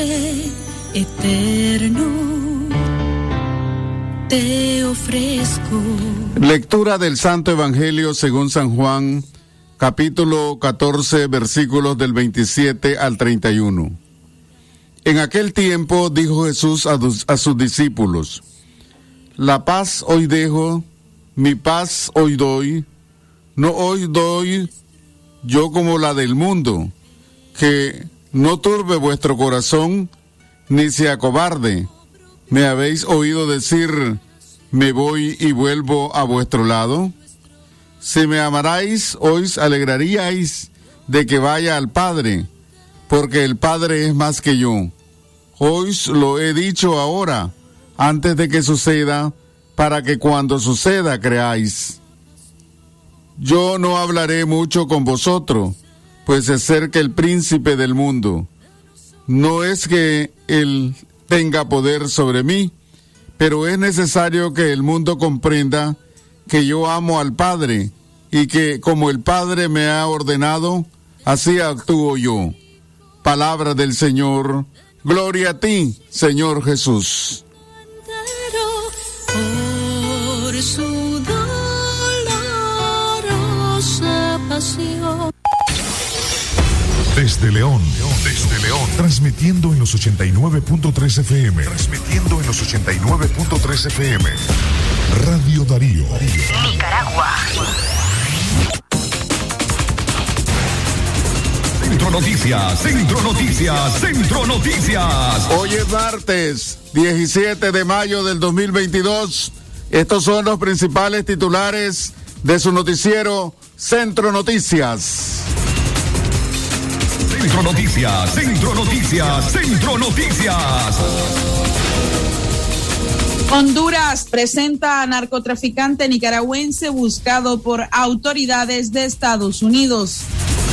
Padre eterno, te ofrezco. Lectura del Santo Evangelio según San Juan, capítulo 14, versículos del 27 al 31. En aquel tiempo dijo Jesús a, a sus discípulos, La paz hoy dejo, mi paz hoy doy, no hoy doy yo como la del mundo, que no turbe vuestro corazón, ni se acobarde. ¿Me habéis oído decir, me voy y vuelvo a vuestro lado? Si me amarais, os alegraríais de que vaya al Padre, porque el Padre es más que yo. Hoy lo he dicho ahora, antes de que suceda, para que cuando suceda creáis. Yo no hablaré mucho con vosotros, pues se acerca el príncipe del mundo. No es que él tenga poder sobre mí, pero es necesario que el mundo comprenda que yo amo al Padre y que como el Padre me ha ordenado, así actúo yo. Palabra del Señor. Gloria a ti, Señor Jesús. Desde León, desde León, transmitiendo en los 89.3 FM, transmitiendo en los 89.3 FM. Radio Darío. Nicaragua. Centro Noticias, Centro Noticias, Centro Noticias. Hoy es martes 17 de mayo del 2022. Estos son los principales titulares de su noticiero Centro Noticias. Centro Noticias, Centro Noticias, Centro Noticias. Honduras presenta a narcotraficante nicaragüense buscado por autoridades de Estados Unidos.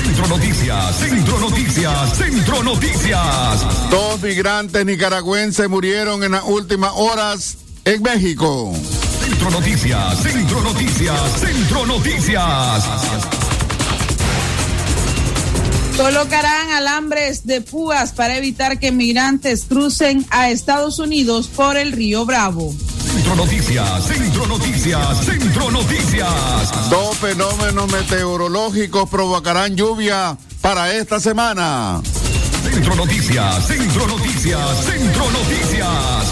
Centro Noticias, Centro Noticias, Centro Noticias. Dos migrantes nicaragüenses murieron en las últimas horas en México. Centro Noticias, Centro Noticias, Centro Noticias. Colocarán alambres de púas para evitar que migrantes crucen a Estados Unidos por el río Bravo. Centro Noticias, Centro Noticias, Centro Noticias. Dos fenómenos meteorológicos provocarán lluvia para esta semana. Centro Noticias, Centro Noticias, Centro Noticias.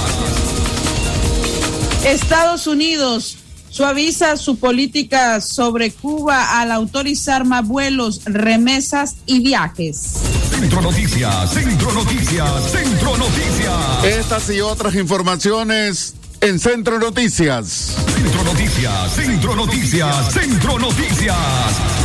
Estados Unidos suaviza su política sobre Cuba al autorizar más vuelos, remesas y viajes. Centro Noticias, Centro Noticias, Centro Noticias. Estas y otras informaciones en Centro Noticias. Centro Noticias, Centro Noticias, Centro Noticias.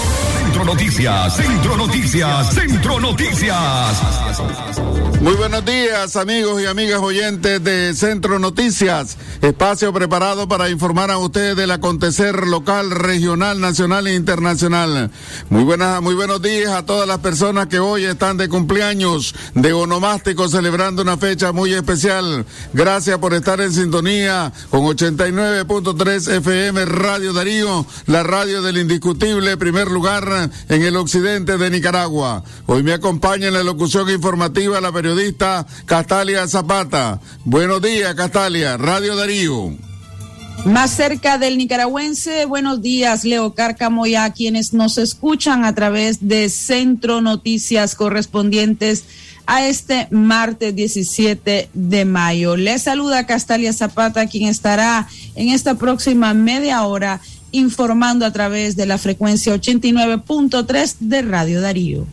Centro Noticias, Centro Noticias, Centro Noticias. Muy buenos días, amigos y amigas oyentes de Centro Noticias, espacio preparado para informar a ustedes del acontecer local, regional, nacional e internacional. Muy buenas, muy buenos días a todas las personas que hoy están de cumpleaños, de onomástico, celebrando una fecha muy especial. Gracias por estar en sintonía con 89.3 FM Radio Darío, la radio del indiscutible primer lugar en el occidente de Nicaragua. Hoy me acompaña en la locución informativa la periodista Castalia Zapata. Buenos días, Castalia, Radio Darío. Más cerca del nicaragüense, buenos días, Leo Cárcamo a quienes nos escuchan a través de Centro Noticias correspondientes a este martes 17 de mayo. Les saluda Castalia Zapata, quien estará en esta próxima media hora informando a través de la frecuencia 89.3 de Radio Darío.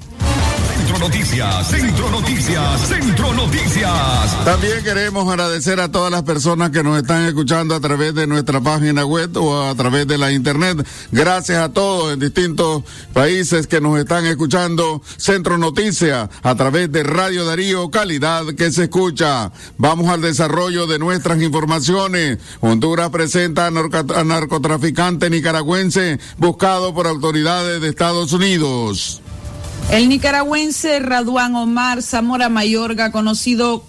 Noticias, Centro Noticias, Centro Noticias. También queremos agradecer a todas las personas que nos están escuchando a través de nuestra página web o a través de la internet. Gracias a todos en distintos países que nos están escuchando. Centro Noticias a través de Radio Darío, calidad que se escucha. Vamos al desarrollo de nuestras informaciones. Honduras presenta a, narcotraficante nicaragüense buscado por autoridades de Estados Unidos. El nicaragüense Raduán Omar Zamora Mayorga, conocido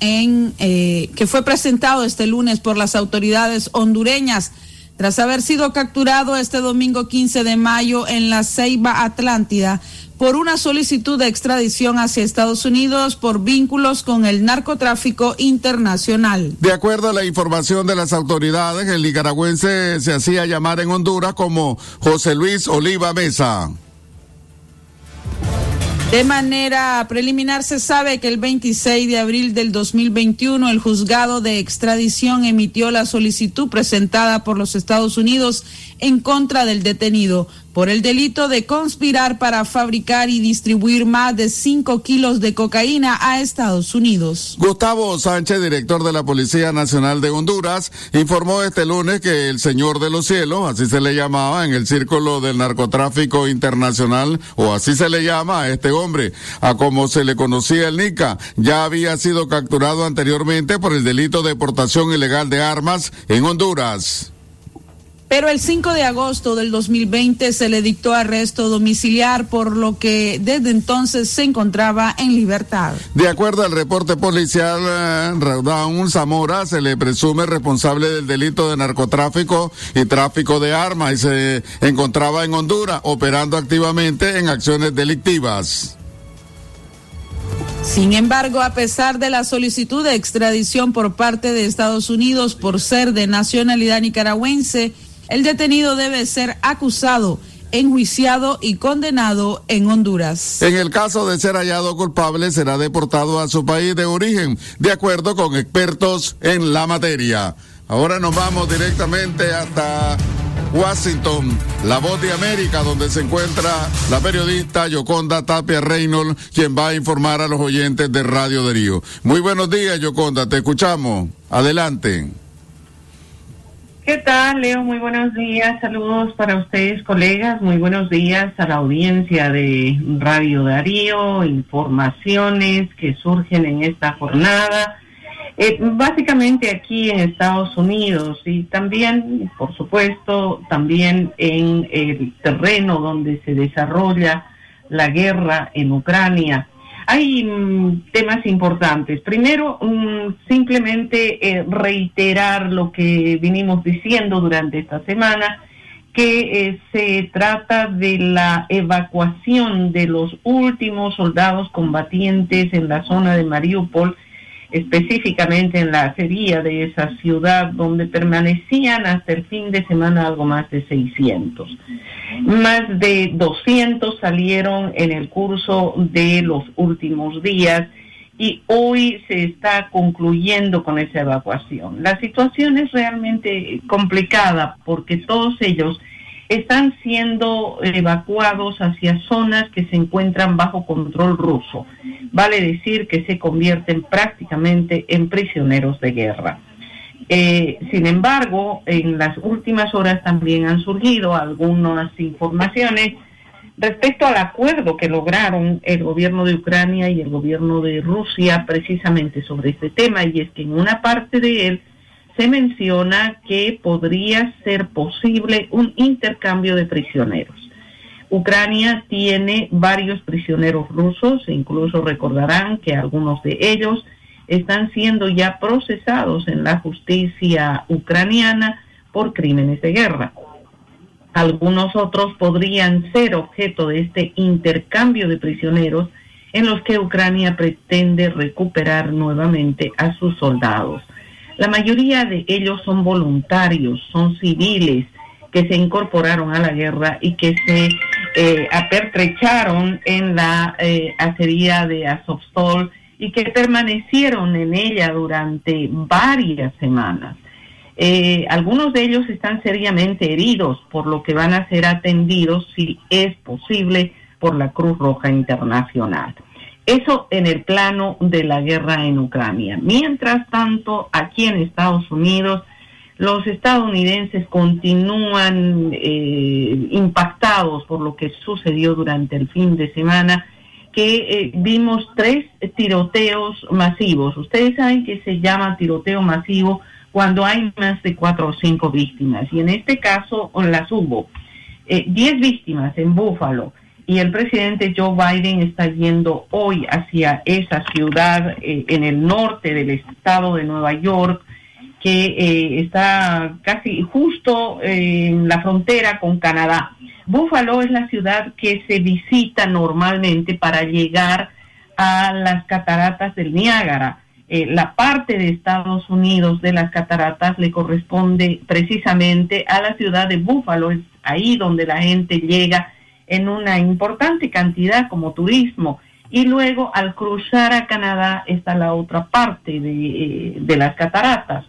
en eh, que fue presentado este lunes por las autoridades hondureñas tras haber sido capturado este domingo 15 de mayo en la Ceiba Atlántida por una solicitud de extradición hacia Estados Unidos por vínculos con el narcotráfico internacional. De acuerdo a la información de las autoridades, el nicaragüense se hacía llamar en Honduras como José Luis Oliva Mesa. De manera preliminar se sabe que el 26 de abril del 2021 el juzgado de extradición emitió la solicitud presentada por los Estados Unidos en contra del detenido por el delito de conspirar para fabricar y distribuir más de 5 kilos de cocaína a Estados Unidos. Gustavo Sánchez, director de la Policía Nacional de Honduras, informó este lunes que el Señor de los Cielos, así se le llamaba en el círculo del narcotráfico internacional, o así se le llama a este hombre, a como se le conocía el NICA, ya había sido capturado anteriormente por el delito de portación ilegal de armas en Honduras. Pero el 5 de agosto del 2020 se le dictó arresto domiciliar, por lo que desde entonces se encontraba en libertad. De acuerdo al reporte policial, eh, Raúl Zamora se le presume responsable del delito de narcotráfico y tráfico de armas y se encontraba en Honduras operando activamente en acciones delictivas. Sin embargo, a pesar de la solicitud de extradición por parte de Estados Unidos por ser de nacionalidad nicaragüense, el detenido debe ser acusado enjuiciado y condenado en Honduras. En el caso de ser hallado culpable, será deportado a su país de origen, de acuerdo con expertos en la materia. Ahora nos vamos directamente hasta Washington, la voz de América, donde se encuentra la periodista Yoconda Tapia Reynolds, quien va a informar a los oyentes de Radio Darío. Muy buenos días, Yoconda, te escuchamos. Adelante. ¿Qué tal, Leo? Muy buenos días. Saludos para ustedes, colegas. Muy buenos días a la audiencia de Radio Darío, informaciones que surgen en esta jornada. Eh, básicamente aquí en Estados Unidos y también, por supuesto, también en el terreno donde se desarrolla la guerra en Ucrania. Hay mm, temas importantes. Primero, mm, simplemente eh, reiterar lo que vinimos diciendo durante esta semana, que eh, se trata de la evacuación de los últimos soldados combatientes en la zona de Mariupol específicamente en la acería de esa ciudad, donde permanecían hasta el fin de semana algo más de 600. Más de 200 salieron en el curso de los últimos días y hoy se está concluyendo con esa evacuación. La situación es realmente complicada porque todos ellos están siendo evacuados hacia zonas que se encuentran bajo control ruso. Vale decir que se convierten prácticamente en prisioneros de guerra. Eh, sin embargo, en las últimas horas también han surgido algunas informaciones respecto al acuerdo que lograron el gobierno de Ucrania y el gobierno de Rusia precisamente sobre este tema, y es que en una parte de él se menciona que podría ser posible un intercambio de prisioneros. Ucrania tiene varios prisioneros rusos, e incluso recordarán que algunos de ellos están siendo ya procesados en la justicia ucraniana por crímenes de guerra. Algunos otros podrían ser objeto de este intercambio de prisioneros en los que Ucrania pretende recuperar nuevamente a sus soldados. La mayoría de ellos son voluntarios, son civiles que se incorporaron a la guerra y que se eh, apertrecharon en la eh, acería de Azovstol y que permanecieron en ella durante varias semanas. Eh, algunos de ellos están seriamente heridos, por lo que van a ser atendidos, si es posible, por la Cruz Roja Internacional. Eso en el plano de la guerra en Ucrania. Mientras tanto, aquí en Estados Unidos, los estadounidenses continúan eh, impactados por lo que sucedió durante el fin de semana, que eh, vimos tres tiroteos masivos. Ustedes saben que se llama tiroteo masivo cuando hay más de cuatro o cinco víctimas, y en este caso las hubo. Eh, diez víctimas en Búfalo, y el presidente Joe Biden está yendo hoy hacia esa ciudad en el norte del estado de Nueva York, que eh, está casi justo en la frontera con Canadá. Buffalo es la ciudad que se visita normalmente para llegar a las cataratas del Niágara. Eh, la parte de Estados Unidos de las cataratas le corresponde precisamente a la ciudad de Buffalo, es ahí donde la gente llega en una importante cantidad como turismo. Y luego al cruzar a Canadá está la otra parte de, eh, de las cataratas.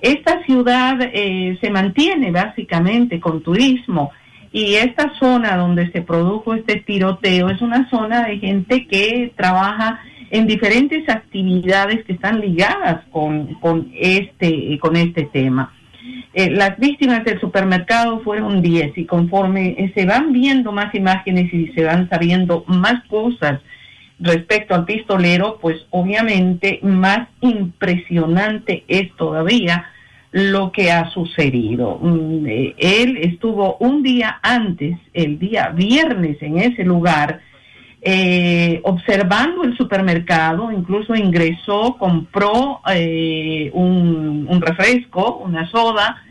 Esta ciudad eh, se mantiene básicamente con turismo y esta zona donde se produjo este tiroteo es una zona de gente que trabaja en diferentes actividades que están ligadas con, con, este, con este tema. Eh, las víctimas del supermercado fueron 10 y conforme eh, se van viendo más imágenes y se van sabiendo más cosas respecto al pistolero, pues obviamente más impresionante es todavía lo que ha sucedido. Mm, eh, él estuvo un día antes, el día viernes, en ese lugar, eh, observando el supermercado, incluso ingresó, compró eh, un, refresco, una soda,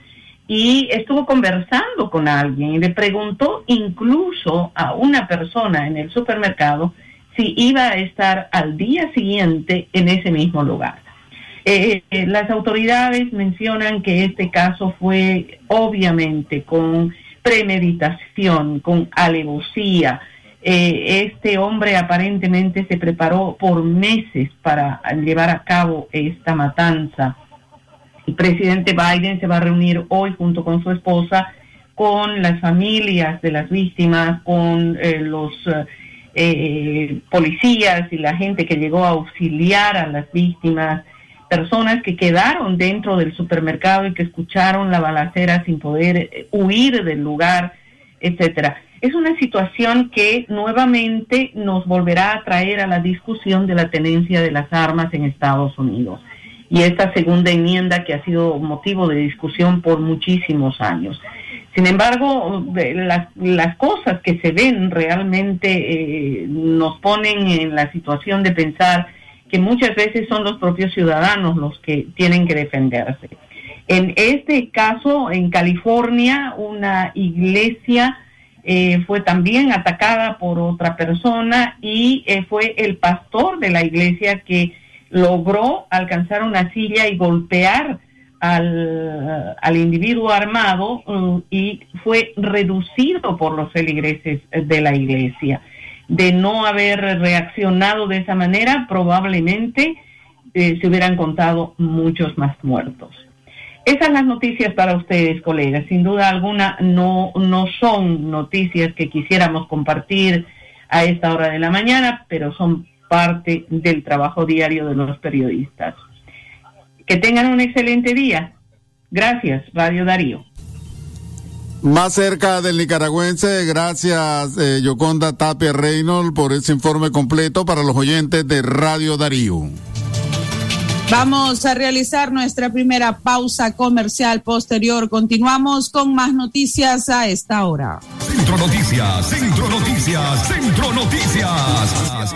y estuvo conversando con alguien y le preguntó incluso a una persona en el supermercado si iba a estar al día siguiente en ese mismo lugar. Eh, eh, las autoridades mencionan que este caso fue obviamente con premeditación, con alevosía. Eh, este hombre aparentemente se preparó por meses para llevar a cabo esta matanza. El presidente Biden se va a reunir hoy junto con su esposa con las familias de las víctimas, con los policías y la gente que llegó a auxiliar a las víctimas personas que quedaron dentro del supermercado y que escucharon la balacera sin poder eh, huir del lugar, etcétera. Es una situación que nuevamente nos volverá a traer a la discusión de la tenencia de las armas en Estados Unidos. Y esta segunda enmienda que ha sido motivo de discusión por muchísimos años. Sin embargo, las, cosas que se ven realmente eh, nos ponen en la situación de pensar que muchas veces son los propios ciudadanos los que tienen que defenderse. En este caso, en California, una iglesia eh, fue también atacada por otra persona y eh, fue el pastor de la iglesia que logró alcanzar una silla y golpear al, al individuo armado uh, y fue reducido por los feligreses de la iglesia de no haber reaccionado de esa manera, probablemente eh, se hubieran contado muchos más muertos. Esas las noticias para ustedes, colegas. Sin duda alguna, no, no son noticias que quisiéramos compartir a esta hora de la mañana, pero son parte del trabajo diario de los periodistas. Que tengan un excelente día. Gracias, Radio Darío más cerca del nicaragüense. Gracias, eh, Yoconda Tapia Reynolds, por ese informe completo para los oyentes de Radio Darío. Vamos a realizar nuestra primera pausa comercial posterior. Continuamos con más noticias a esta hora. Centro Noticias, Centro Noticias, Centro Noticias.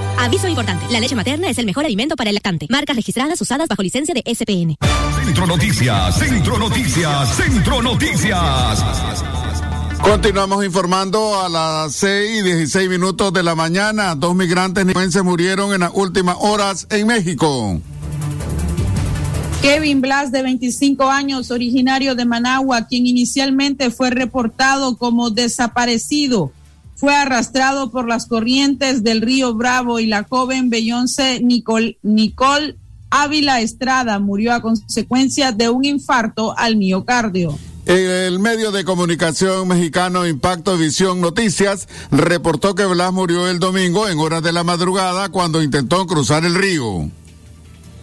Aviso importante, la leche materna es el mejor alimento para el lactante. Marcas registradas usadas bajo licencia de SPN. Centro Noticias, Centro Noticias, Centro Noticias. Continuamos informando a las 6 y 16 minutos de la mañana. Dos migrantes nicaragüenses murieron en las últimas horas en México. Kevin Blas, de 25 años, originario de Managua, quien inicialmente fue reportado como desaparecido, fue arrastrado por las corrientes del río Bravo y la joven Beyoncé Nicole, Nicole Ávila Estrada murió a consecuencia de un infarto al miocardio. El medio de comunicación mexicano Impacto Visión Noticias reportó que Blas murió el domingo en horas de la madrugada cuando intentó cruzar el río.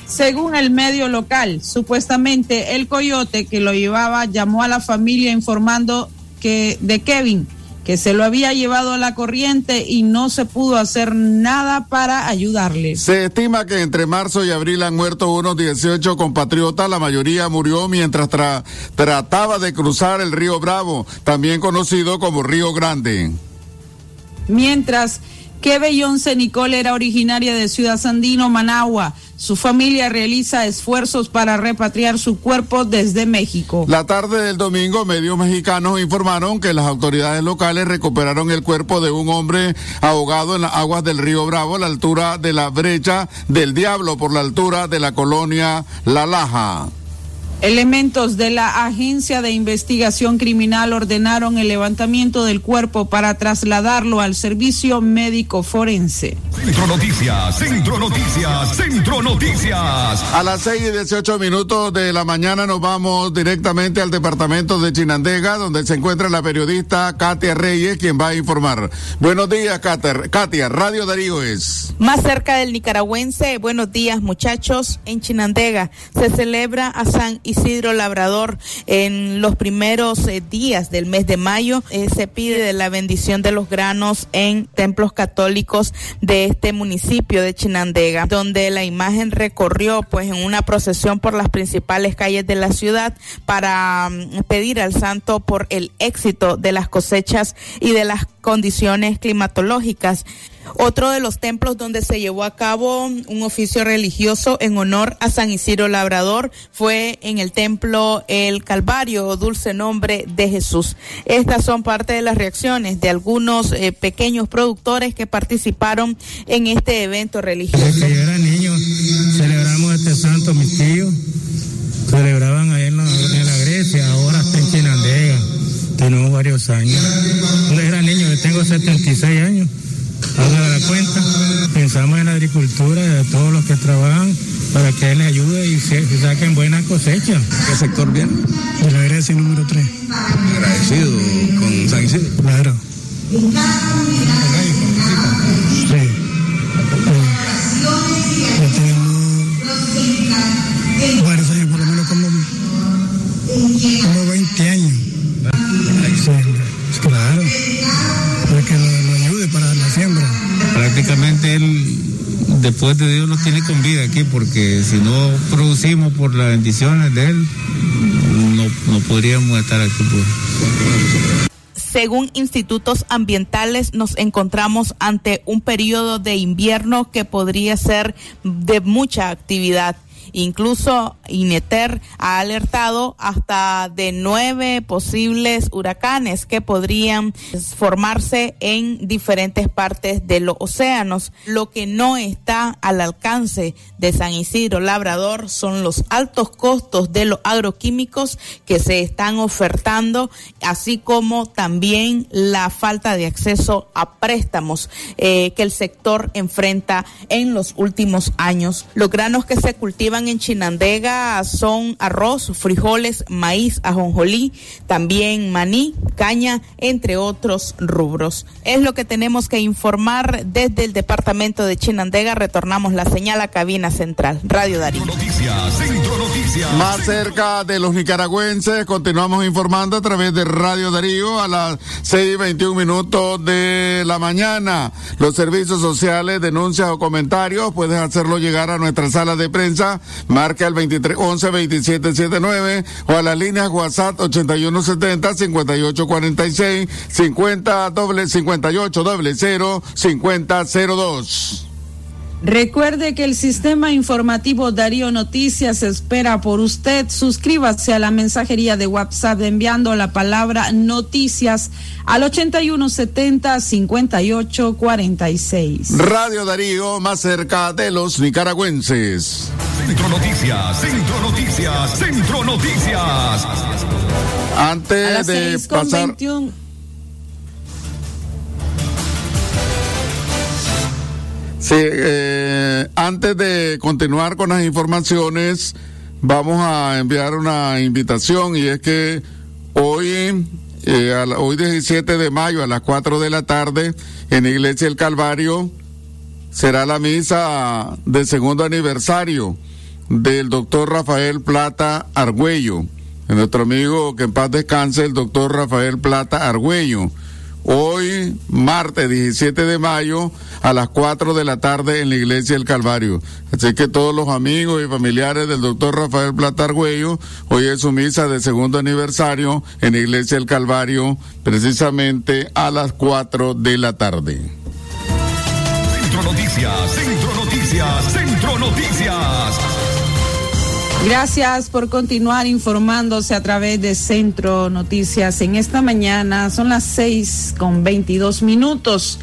Según el medio local, supuestamente el coyote que lo llevaba llamó a la familia informando que de Kevin que se lo había llevado a la corriente y no se pudo hacer nada para ayudarle. Se estima que entre marzo y abril han muerto unos 18 compatriotas, la mayoría murió mientras tra trataba de cruzar el río Bravo, también conocido como Río Grande. Mientras que Beyoncé Nicole era originaria de Ciudad Sandino, Managua. Su familia realiza esfuerzos para repatriar su cuerpo desde México. La tarde del domingo, medios mexicanos informaron que las autoridades locales recuperaron el cuerpo de un hombre ahogado en las aguas del río Bravo a la altura de la brecha del Diablo por la altura de la colonia La Laja. Elementos de la Agencia de Investigación Criminal ordenaron el levantamiento del cuerpo para trasladarlo al servicio médico forense. Centro Noticias, Centro Noticias, Centro Noticias. A las 6 y 18 minutos de la mañana nos vamos directamente al departamento de Chinandega, donde se encuentra la periodista Katia Reyes, quien va a informar. Buenos días, Katia. Katia, Radio Darío es. Más cerca del nicaragüense, buenos días, muchachos. En Chinandega se celebra a San Isidro Labrador en los primeros eh, días del mes de mayo. Eh, se pide la bendición de los granos en templos católicos de este municipio de Chinandega, donde la imagen recorrió pues en una procesión por las principales calles de la ciudad para um, pedir al santo por el éxito de las cosechas y de las condiciones climatológicas. Otro de los templos donde se llevó a cabo un oficio religioso en honor a San Isidro Labrador fue en el templo El Calvario, dulce nombre de Jesús. Estas son parte de las reacciones de algunos eh, pequeños productores que participaron en este evento religioso. Desde que yo era niño celebramos este santo, mis tíos celebraban ahí en la, en la Grecia, ahora está en Chinandega. Tenemos varios años. Cuando era niño, yo tengo 76 años. Haga la cuenta, pensamos en la agricultura de todos los que trabajan para que les ayude y se, se saquen buenas cosechas. ¿Qué sector viene? De la Grecia número 3. Agradecido con San Isidro. Claro. Sí. Varios años, por lo menos como, como Él, después de Dios, nos tiene con vida aquí, porque si no producimos por las bendiciones de él, no, no podríamos estar aquí. Pues. Según institutos ambientales, nos encontramos ante un periodo de invierno que podría ser de mucha actividad Incluso INETER ha alertado hasta de nueve posibles huracanes que podrían formarse en diferentes partes de los océanos. Lo que no está al alcance de San Isidro Labrador son los altos costos de los agroquímicos que se están ofertando, así como también la falta de acceso a préstamos eh, que el sector enfrenta en los últimos años. Los granos que se cultivan en Chinandega son arroz, frijoles, maíz, ajonjolí, también maní, caña, entre otros rubros. Es lo que tenemos que informar desde el departamento de Chinandega. Retornamos la señal a cabina central. Radio Darío. Noticias, Centro Noticias. Más cerca de los nicaragüenses, continuamos informando a través de Radio Darío a las 6 y 21 minutos de la mañana. Los servicios sociales, denuncias o comentarios, puedes hacerlo llegar a nuestra sala de prensa Marca al 23 11 27 79 o a las líneas WhatsApp 81 70 58 46 50 doble 58 doble 0 50 02. Recuerde que el sistema informativo Darío Noticias espera por usted. Suscríbase a la mensajería de WhatsApp enviando la palabra noticias al 8170-5846. Radio Darío, más cerca de los nicaragüenses. Centro Noticias, Centro Noticias, Centro Noticias. Antes de pasar. Sí, eh, antes de continuar con las informaciones, vamos a enviar una invitación y es que hoy, eh, hoy 17 de mayo a las 4 de la tarde, en Iglesia del Calvario, será la misa de segundo aniversario del doctor Rafael Plata Argüello, nuestro amigo que en paz descanse, el doctor Rafael Plata Argüello hoy, martes 17 de mayo, a las 4 de la tarde en la iglesia del Calvario. Así que todos los amigos y familiares del doctor Rafael Platargüello, hoy es su misa de segundo aniversario en la iglesia del Calvario, precisamente a las 4 de la tarde. Centro Noticias, Centro Noticias, Centro Noticias. Gracias por continuar informándose a través de Centro Noticias. En esta mañana son las seis con veintidós minutos.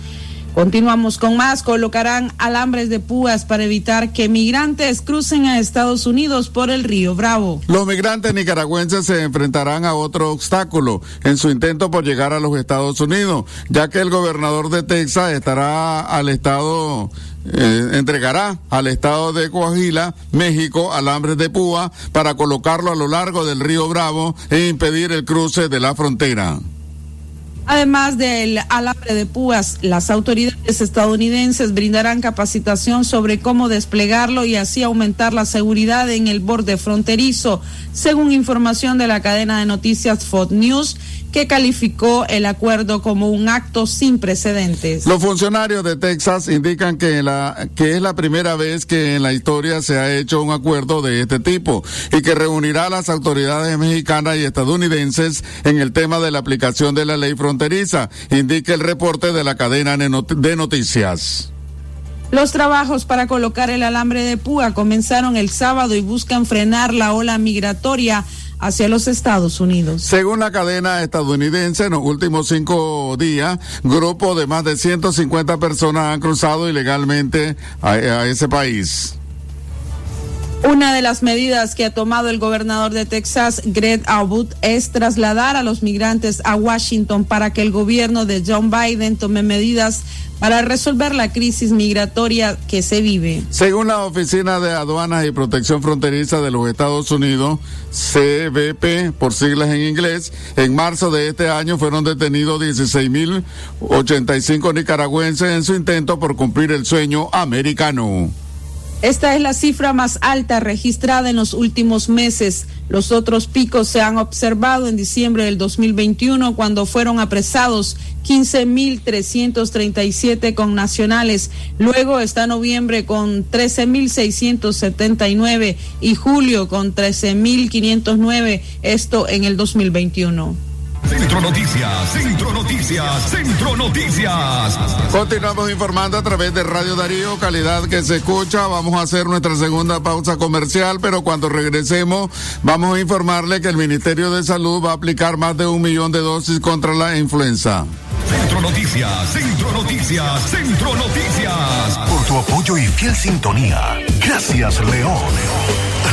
Continuamos con más. Colocarán alambres de púas para evitar que migrantes crucen a Estados Unidos por el río Bravo. Los migrantes nicaragüenses se enfrentarán a otro obstáculo en su intento por llegar a los Estados Unidos, ya que el gobernador de Texas estará al estado eh, entregará al estado de Coahuila, México, alambres de púa para colocarlo a lo largo del río Bravo e impedir el cruce de la frontera. Además del alambre de púas, las autoridades estadounidenses brindarán capacitación sobre cómo desplegarlo y así aumentar la seguridad en el borde fronterizo, según información de la cadena de noticias Fox News que calificó el acuerdo como un acto sin precedentes. Los funcionarios de Texas indican que, la, que es la primera vez que en la historia se ha hecho un acuerdo de este tipo y que reunirá a las autoridades mexicanas y estadounidenses en el tema de la aplicación de la ley fronteriza, indica el reporte de la cadena de noticias. Los trabajos para colocar el alambre de púa comenzaron el sábado y buscan frenar la ola migratoria hacia los Estados Unidos. Según la cadena estadounidense, en los últimos cinco días, grupos de más de 150 personas han cruzado ilegalmente a, ese país. Una de las medidas que ha tomado el gobernador de Texas, Greg Abbott, es trasladar a los migrantes a Washington para que el gobierno de John Biden tome medidas para resolver la crisis migratoria que se vive. Según la Oficina de Aduanas y Protección Fronteriza de los Estados Unidos, CBP, por siglas en inglés, en marzo de este año fueron detenidos 16.085 nicaragüenses en su intento por cumplir el sueño americano. Esta es la cifra más alta registrada en los últimos meses. Los otros picos se han observado en diciembre del 2021 cuando fueron apresados 15.337 connacionales. Luego está noviembre con 13.679 y julio con 13.509, esto en el 2021. Centro Noticias, Centro Noticias, Centro Noticias. Continuamos informando a través de Radio Darío, calidad que se escucha. Vamos a hacer nuestra segunda pausa comercial, pero cuando regresemos vamos a informarle que el Ministerio de Salud va a aplicar más de un millón de dosis contra la influenza. Centro Noticias, Centro Noticias, Centro Noticias. Por tu apoyo y fiel sintonía. Gracias, León.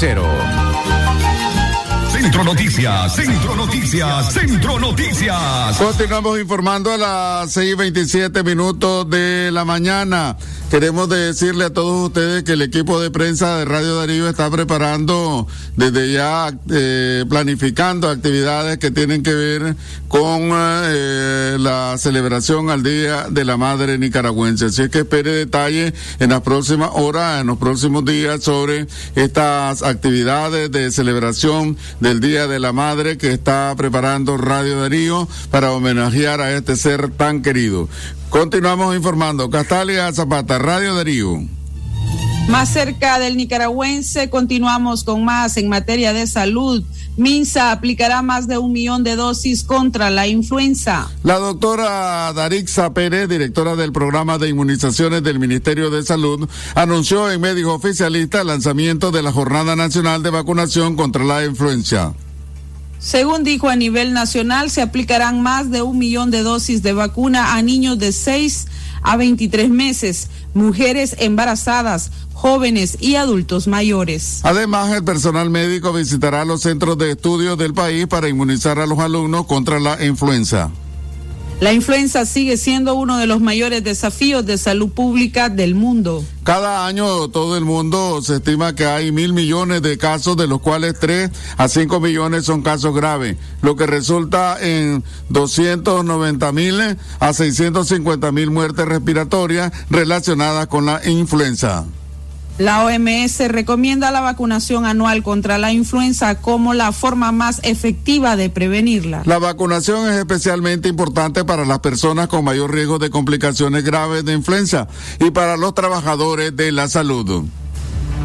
cero. Centro Noticias, Centro Noticias, Centro Noticias. Continuamos informando a las 6:27 minutos de la mañana. Queremos decirle a todos ustedes que el equipo de prensa de Radio Darío está preparando desde ya, eh, planificando actividades que tienen que ver con eh, la celebración al Día de la Madre Nicaragüense. Así es que espere detalles en las próximas horas, en los próximos días sobre estas actividades de celebración del Día de la Madre que está preparando Radio Darío para homenajear a este ser tan querido. Continuamos informando. Castalia Zapata, Radio Darío. Más cerca del nicaragüense, continuamos con más en materia de salud. Minsa aplicará más de un millón de dosis contra la influenza. La doctora Darixa Pérez, directora del programa de inmunizaciones del Ministerio de Salud, anunció en medios oficialistas el lanzamiento de la Jornada Nacional de Vacunación contra la Influenza. Según dijo a nivel nacional, se aplicarán más de un millón de dosis de vacuna a niños de 6 a 23 meses, mujeres embarazadas, jóvenes y adultos mayores. Además, el personal médico visitará los centros de estudios del país para inmunizar a los alumnos contra la influenza. La influenza sigue siendo uno de los mayores desafíos de salud pública del mundo. Cada año todo el mundo se estima que hay mil millones de casos, de los cuales tres a cinco millones son casos graves, lo que resulta en 290 mil a 650 mil muertes respiratorias relacionadas con la influenza. La OMS recomienda la vacunación anual contra la influenza como la forma más efectiva de prevenirla. La vacunación es especialmente importante para las personas con mayor riesgo de complicaciones graves de influenza y para los trabajadores de la salud.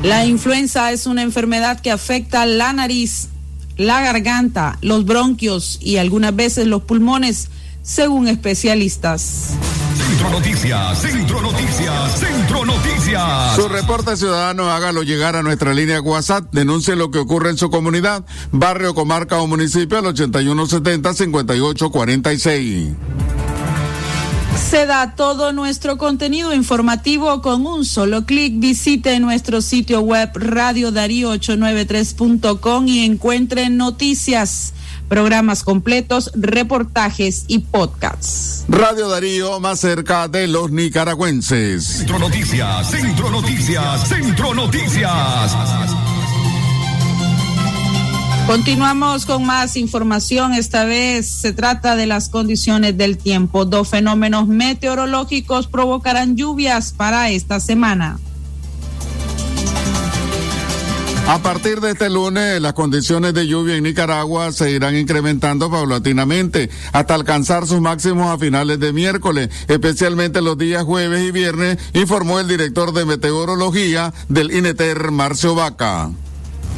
La influenza es una enfermedad que afecta la nariz, la garganta, los bronquios y algunas veces los pulmones, según especialistas. Centro Noticias, Centro Noticias, Centro Noticias. Su reporte ciudadano, hágalo llegar a nuestra línea WhatsApp, denuncie lo que ocurre en su comunidad, barrio, comarca o municipio al 8170-5846. Se da todo nuestro contenido informativo con un solo clic. Visite nuestro sitio web radiodarío893.com y encuentre noticias programas completos, reportajes y podcasts. Radio Darío más cerca de los nicaragüenses. Centro Noticias, Centro Noticias, Centro Noticias. Continuamos con más información. Esta vez se trata de las condiciones del tiempo. Dos fenómenos meteorológicos provocarán lluvias para esta semana. A partir de este lunes, las condiciones de lluvia en Nicaragua se irán incrementando paulatinamente hasta alcanzar sus máximos a finales de miércoles, especialmente los días jueves y viernes, informó el director de meteorología del INETER, Marcio Vaca.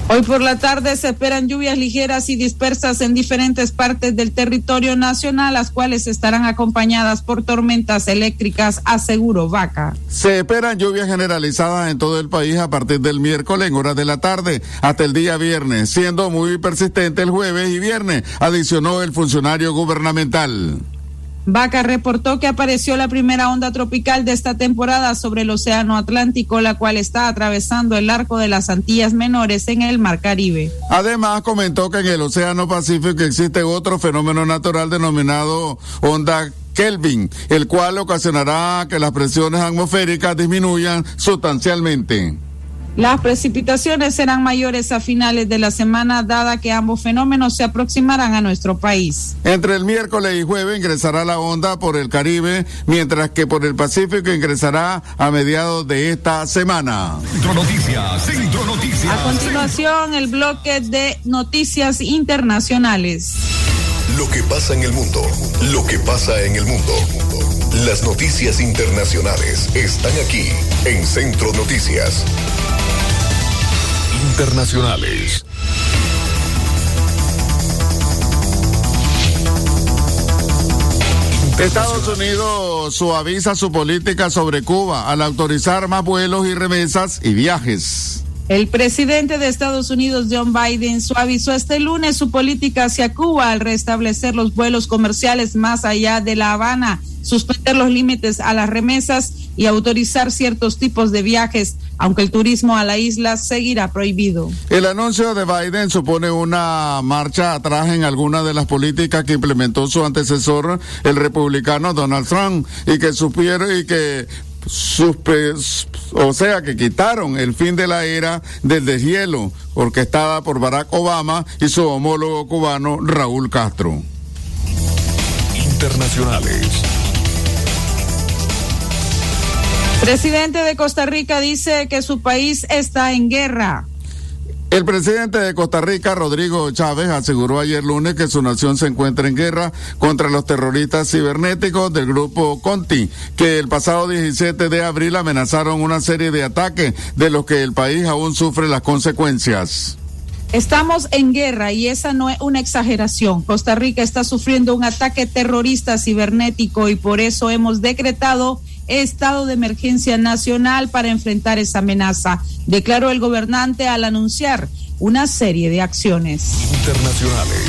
Hoy por la tarde se esperan lluvias ligeras y dispersas en diferentes partes del territorio nacional, las cuales estarán acompañadas por tormentas eléctricas, aseguró Vaca. Se esperan lluvias generalizadas en todo el país a partir del miércoles en horas de la tarde hasta el día viernes, siendo muy persistente el jueves y viernes, adicionó el funcionario gubernamental. Vaca reportó que apareció la primera onda tropical de esta temporada sobre el Océano Atlántico, la cual está atravesando el arco de las Antillas Menores en el Mar Caribe. Además, comentó que en el Océano Pacífico existe otro fenómeno natural denominado onda Kelvin, el cual ocasionará que las presiones atmosféricas disminuyan sustancialmente. Las precipitaciones serán mayores a finales de la semana, dada que ambos fenómenos se aproximarán a nuestro país. Entre el miércoles y jueves ingresará la onda por el Caribe, mientras que por el Pacífico ingresará a mediados de esta semana. Centro Noticias, Centro Noticias. A continuación, el bloque de noticias internacionales. Lo que pasa en el mundo, lo que pasa en el mundo. Las noticias internacionales están aquí en Centro Noticias internacionales. Estados Unidos suaviza su política sobre Cuba al autorizar más vuelos y remesas y viajes. El presidente de Estados Unidos, John Biden, suavizó este lunes su política hacia Cuba al restablecer los vuelos comerciales más allá de La Habana, suspender los límites a las remesas y autorizar ciertos tipos de viajes, aunque el turismo a la isla seguirá prohibido. El anuncio de Biden supone una marcha atrás en algunas de las políticas que implementó su antecesor, el republicano Donald Trump, y que supieron y que o sea que quitaron el fin de la era del deshielo orquestada por Barack Obama y su homólogo cubano Raúl Castro. Internacionales. Presidente de Costa Rica dice que su país está en guerra. El presidente de Costa Rica, Rodrigo Chávez, aseguró ayer lunes que su nación se encuentra en guerra contra los terroristas cibernéticos del grupo Conti, que el pasado 17 de abril amenazaron una serie de ataques de los que el país aún sufre las consecuencias. Estamos en guerra y esa no es una exageración. Costa Rica está sufriendo un ataque terrorista cibernético y por eso hemos decretado estado de emergencia nacional para enfrentar esa amenaza, declaró el gobernante al anunciar una serie de acciones internacionales.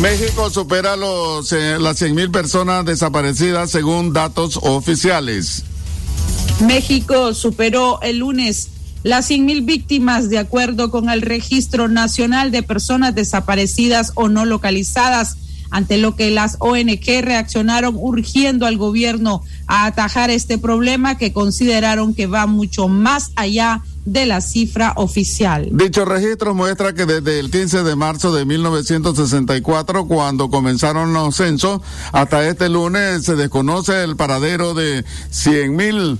México supera los, eh, las 100.000 personas desaparecidas según datos oficiales. México superó el lunes las 100.000 víctimas de acuerdo con el Registro Nacional de Personas Desaparecidas o No Localizadas ante lo que las ONG reaccionaron urgiendo al gobierno a atajar este problema que consideraron que va mucho más allá de la cifra oficial. Dicho registro muestra que desde el 15 de marzo de 1964, cuando comenzaron los censos, hasta este lunes se desconoce el paradero de 100 mil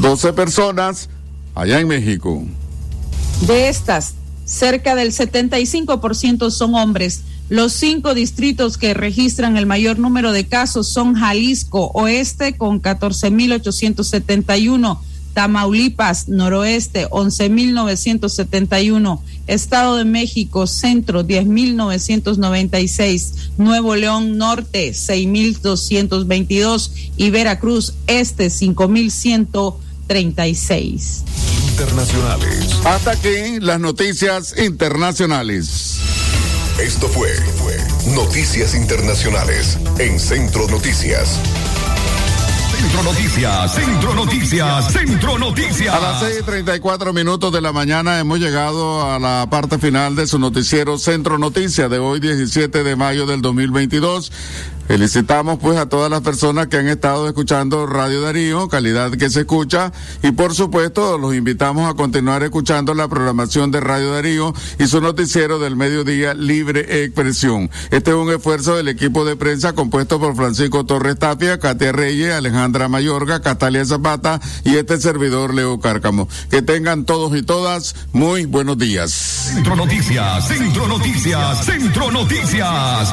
12 personas allá en México. De estas, cerca del 75% son hombres, los cinco distritos que registran el mayor número de casos son Jalisco Oeste con 14.871, Tamaulipas Noroeste 11.971, Estado de México Centro 10.996, Nuevo León Norte 6.222 y Veracruz Este 5.136. Internacionales. Hasta aquí las noticias internacionales. Esto fue, Noticias Internacionales en Centro Noticias. Centro Noticias, Centro Noticias, Centro Noticias. A las 6:34 minutos de la mañana hemos llegado a la parte final de su noticiero Centro Noticias de hoy, 17 de mayo del 2022. Felicitamos pues a todas las personas que han estado escuchando Radio Darío, calidad que se escucha, y por supuesto los invitamos a continuar escuchando la programación de Radio Darío y su noticiero del mediodía Libre Expresión. Este es un esfuerzo del equipo de prensa compuesto por Francisco Torres Tapia, Katia Reyes, Alejandra Mayorga, Catalia Zapata y este servidor Leo Cárcamo. Que tengan todos y todas muy buenos días. Centro Noticias, Centro Noticias, Centro Noticias.